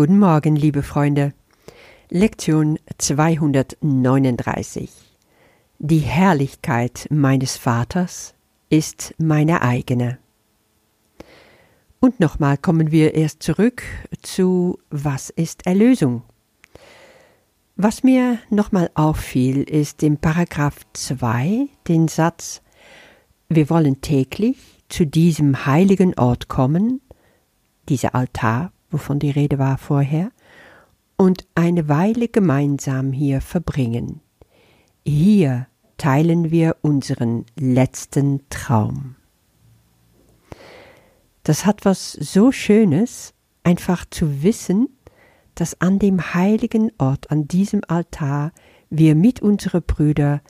Guten Morgen, liebe Freunde. Lektion 239. Die Herrlichkeit meines Vaters ist meine eigene. Und nochmal kommen wir erst zurück zu Was ist Erlösung? Was mir nochmal auffiel, ist im Paragraph 2 den Satz Wir wollen täglich zu diesem heiligen Ort kommen, dieser Altar, wovon die Rede war vorher, und eine Weile gemeinsam hier verbringen. Hier teilen wir unseren letzten Traum. Das hat was so Schönes, einfach zu wissen, dass an dem heiligen Ort, an diesem Altar, wir mit unseren Brüdern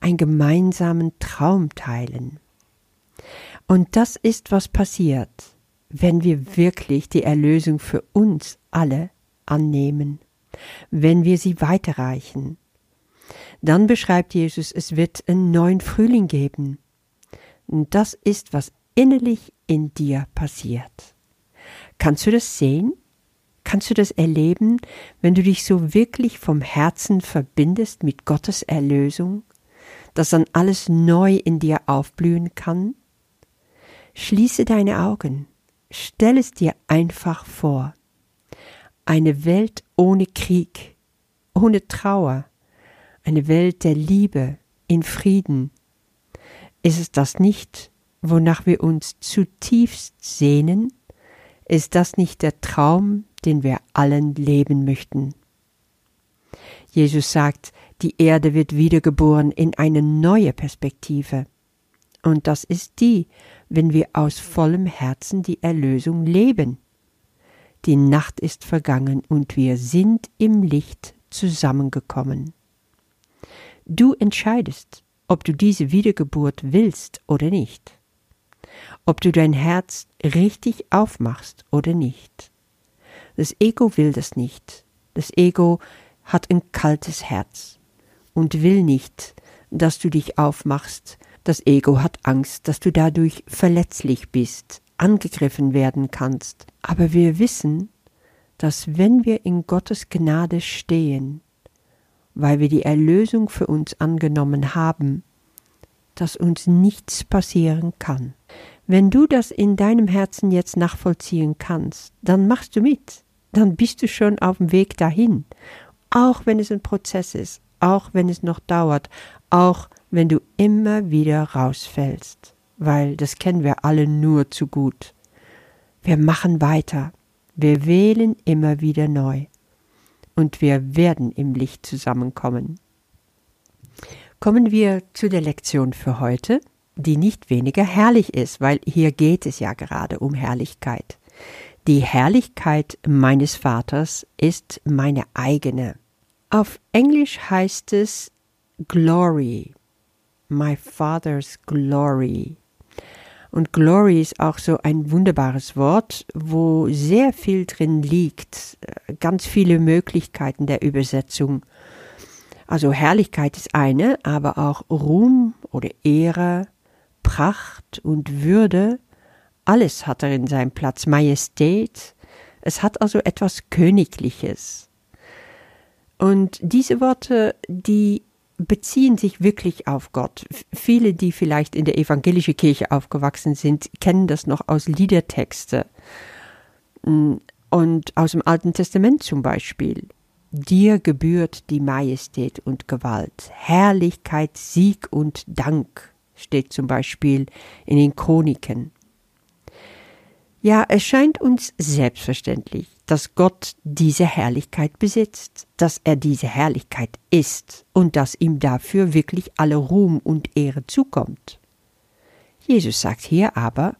einen gemeinsamen Traum teilen. Und das ist, was passiert, wenn wir wirklich die Erlösung für uns alle annehmen, wenn wir sie weiterreichen. Dann beschreibt Jesus, es wird einen neuen Frühling geben. Und das ist, was innerlich in dir passiert. Kannst du das sehen? Kannst du das erleben, wenn du dich so wirklich vom Herzen verbindest mit Gottes Erlösung, dass dann alles neu in dir aufblühen kann? Schließe deine Augen, stell es dir einfach vor. Eine Welt ohne Krieg, ohne Trauer, eine Welt der Liebe, in Frieden. Ist es das nicht, wonach wir uns zutiefst sehnen? Ist das nicht der Traum, den wir allen leben möchten? Jesus sagt, die Erde wird wiedergeboren in eine neue Perspektive. Und das ist die, wenn wir aus vollem Herzen die Erlösung leben. Die Nacht ist vergangen und wir sind im Licht zusammengekommen. Du entscheidest, ob du diese Wiedergeburt willst oder nicht ob du dein Herz richtig aufmachst oder nicht. Das Ego will das nicht. Das Ego hat ein kaltes Herz und will nicht, dass du dich aufmachst. Das Ego hat Angst, dass du dadurch verletzlich bist, angegriffen werden kannst. Aber wir wissen, dass wenn wir in Gottes Gnade stehen, weil wir die Erlösung für uns angenommen haben, dass uns nichts passieren kann. Wenn du das in deinem Herzen jetzt nachvollziehen kannst, dann machst du mit, dann bist du schon auf dem Weg dahin, auch wenn es ein Prozess ist, auch wenn es noch dauert, auch wenn du immer wieder rausfällst, weil das kennen wir alle nur zu gut. Wir machen weiter, wir wählen immer wieder neu und wir werden im Licht zusammenkommen. Kommen wir zu der Lektion für heute, die nicht weniger herrlich ist, weil hier geht es ja gerade um Herrlichkeit. Die Herrlichkeit meines Vaters ist meine eigene. Auf Englisch heißt es Glory, my Father's Glory. Und Glory ist auch so ein wunderbares Wort, wo sehr viel drin liegt, ganz viele Möglichkeiten der Übersetzung. Also Herrlichkeit ist eine, aber auch Ruhm oder Ehre, Pracht und Würde, alles hat darin seinen Platz, Majestät, es hat also etwas Königliches. Und diese Worte, die beziehen sich wirklich auf Gott. Viele, die vielleicht in der evangelischen Kirche aufgewachsen sind, kennen das noch aus Liedertexte und aus dem Alten Testament zum Beispiel. Dir gebührt die Majestät und Gewalt, Herrlichkeit, Sieg und Dank, steht zum Beispiel in den Chroniken. Ja, es scheint uns selbstverständlich, dass Gott diese Herrlichkeit besitzt, dass er diese Herrlichkeit ist und dass ihm dafür wirklich alle Ruhm und Ehre zukommt. Jesus sagt hier aber,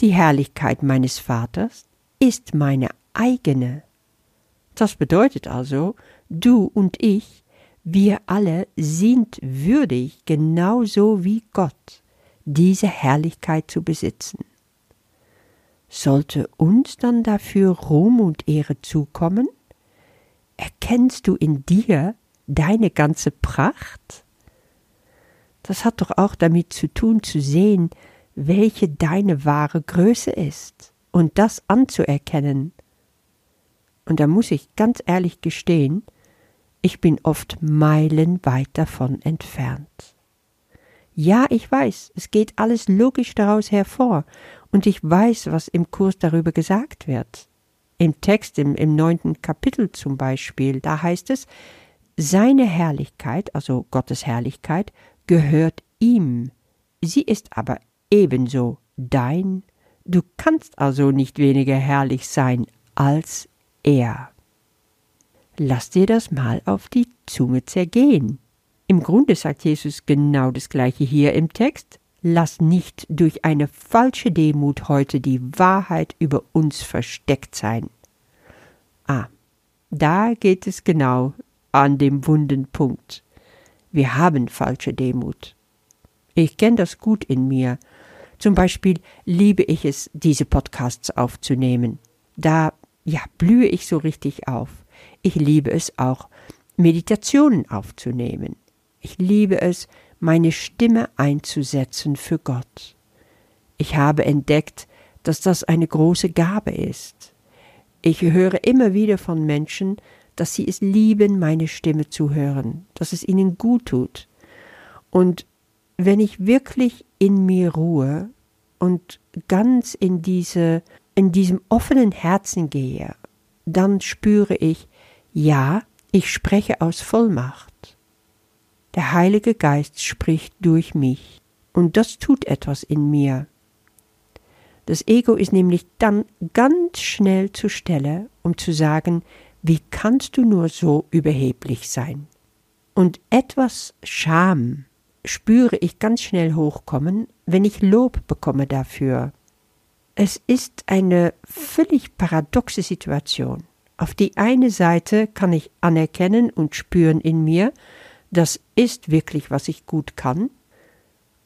die Herrlichkeit meines Vaters ist meine eigene das bedeutet also, du und ich, wir alle sind würdig, genauso wie Gott, diese Herrlichkeit zu besitzen. Sollte uns dann dafür Ruhm und Ehre zukommen? Erkennst du in dir deine ganze Pracht? Das hat doch auch damit zu tun, zu sehen, welche deine wahre Größe ist, und das anzuerkennen Und da muss ich ganz ehrlich gestehen, ich bin oft meilenweit davon entfernt. Ja, ich weiß, es geht alles logisch daraus hervor, und ich weiß, was im Kurs darüber gesagt wird. Im Text im, im neunten Kapitel zum Beispiel, da heißt es, seine Herrlichkeit, also Gottes Herrlichkeit, gehört ihm, sie ist aber ebenso dein, du kannst also nicht weniger herrlich sein als er. Lass dir das mal auf die Zunge zergehen. Im Grunde sagt Jesus genau das gleiche hier im Text. Lass nicht durch eine falsche Demut heute die Wahrheit über uns versteckt sein. Ah, da geht es genau an dem wunden Punkt. Wir haben falsche Demut. Ich kenne das gut in mir. Zum Beispiel liebe ich es, diese Podcasts aufzunehmen. Da, ja, blühe ich so richtig auf. Ich liebe es auch, Meditationen aufzunehmen. Ich liebe es, meine Stimme einzusetzen für Gott. Ich habe entdeckt, dass das eine große Gabe ist. Ich höre immer wieder von Menschen, dass sie es lieben, meine Stimme zu hören, dass es ihnen gut tut. Und wenn ich wirklich in mir ruhe und ganz in diese in diesem offenen Herzen gehe, dann spüre ich, ja, ich spreche aus Vollmacht. Der Heilige Geist spricht durch mich, und das tut etwas in mir. Das Ego ist nämlich dann ganz schnell zur Stelle, um zu sagen, wie kannst du nur so überheblich sein? Und etwas Scham spüre ich ganz schnell hochkommen, wenn ich Lob bekomme dafür. Es ist eine völlig paradoxe Situation. Auf die eine Seite kann ich anerkennen und spüren in mir, das ist wirklich, was ich gut kann,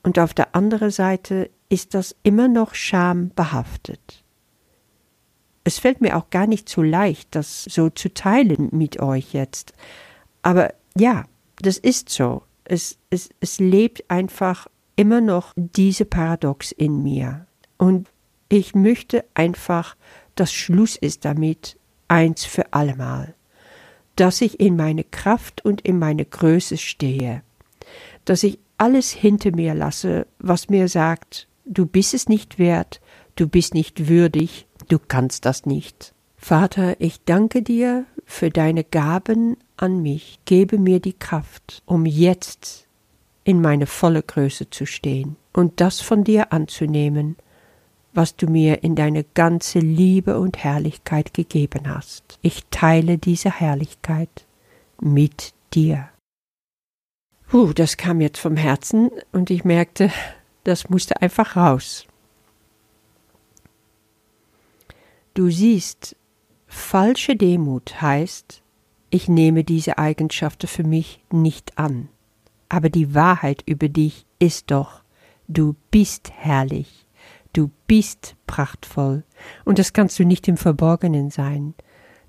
und auf der anderen Seite ist das immer noch schambehaftet. Es fällt mir auch gar nicht so leicht, das so zu teilen mit euch jetzt. Aber ja, das ist so. Es, es, es lebt einfach immer noch diese Paradox in mir. Und ich möchte einfach, dass Schluss ist damit, eins für allemal dass ich in meine Kraft und in meine Größe stehe, dass ich alles hinter mir lasse, was mir sagt, du bist es nicht wert, du bist nicht würdig, du kannst das nicht. Vater, ich danke dir für deine Gaben an mich, gebe mir die Kraft, um jetzt in meine volle Größe zu stehen und das von dir anzunehmen, was du mir in deine ganze Liebe und Herrlichkeit gegeben hast. Ich teile diese Herrlichkeit mit dir. Puh, das kam jetzt vom Herzen und ich merkte, das musste einfach raus. Du siehst, falsche Demut heißt, ich nehme diese Eigenschaften für mich nicht an. Aber die Wahrheit über dich ist doch, du bist herrlich Du bist prachtvoll, und das kannst du nicht im Verborgenen sein.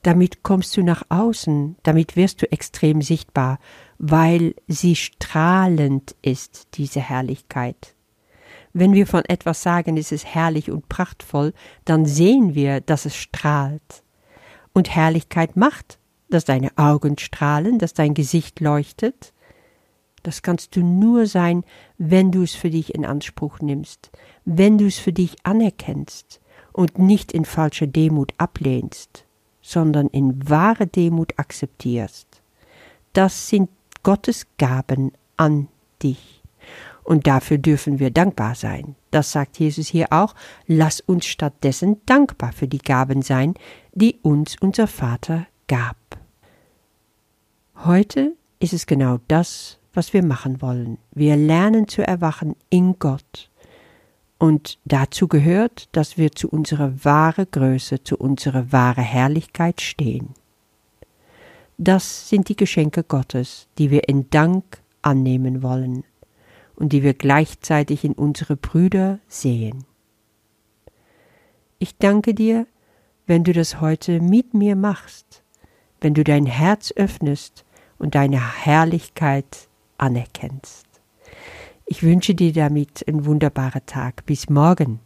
Damit kommst du nach außen, damit wirst du extrem sichtbar, weil sie strahlend ist, diese Herrlichkeit. Wenn wir von etwas sagen, es ist herrlich und prachtvoll, dann sehen wir, dass es strahlt. Und Herrlichkeit macht, dass deine Augen strahlen, dass dein Gesicht leuchtet, das kannst du nur sein, wenn du es für dich in Anspruch nimmst, wenn du es für dich anerkennst und nicht in falscher Demut ablehnst, sondern in wahre Demut akzeptierst. Das sind Gottes Gaben an dich. Und dafür dürfen wir dankbar sein. Das sagt Jesus hier auch. Lass uns stattdessen dankbar für die Gaben sein, die uns unser Vater gab. Heute ist es genau das, was wir machen wollen. Wir lernen zu erwachen in Gott. Und dazu gehört, dass wir zu unserer wahre Größe, zu unserer wahre Herrlichkeit stehen. Das sind die Geschenke Gottes, die wir in Dank annehmen wollen und die wir gleichzeitig in unsere Brüder sehen. Ich danke dir, wenn du das heute mit mir machst, wenn du dein Herz öffnest und deine Herrlichkeit anerkennst. Ich wünsche dir damit einen wunderbaren Tag. Bis morgen.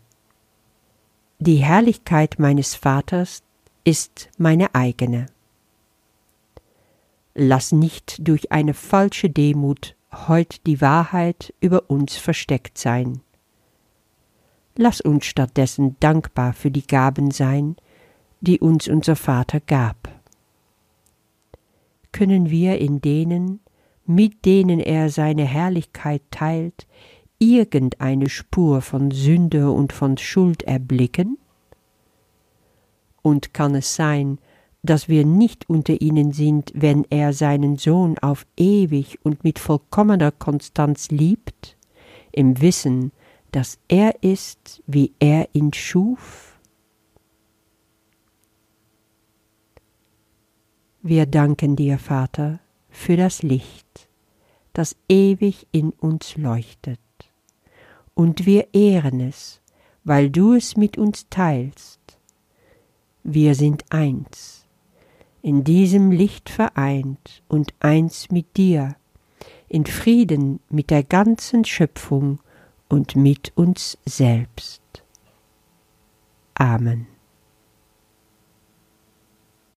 Die Herrlichkeit meines Vaters ist meine eigene. Lass nicht durch eine falsche Demut heut die Wahrheit über uns versteckt sein. Lass uns stattdessen dankbar für die Gaben sein, die uns unser Vater gab. Können wir in denen, mit denen er seine Herrlichkeit teilt, irgendeine Spur von Sünde und von Schuld erblicken? Und kann es sein, dass wir nicht unter ihnen sind, wenn er seinen Sohn auf ewig und mit vollkommener Konstanz liebt, im Wissen, dass er ist, wie er ihn schuf? Wir danken dir, Vater, für das Licht, das ewig in uns leuchtet, und wir ehren es, weil du es mit uns teilst. Wir sind eins, in diesem Licht vereint und eins mit dir, in Frieden mit der ganzen Schöpfung und mit uns selbst. Amen.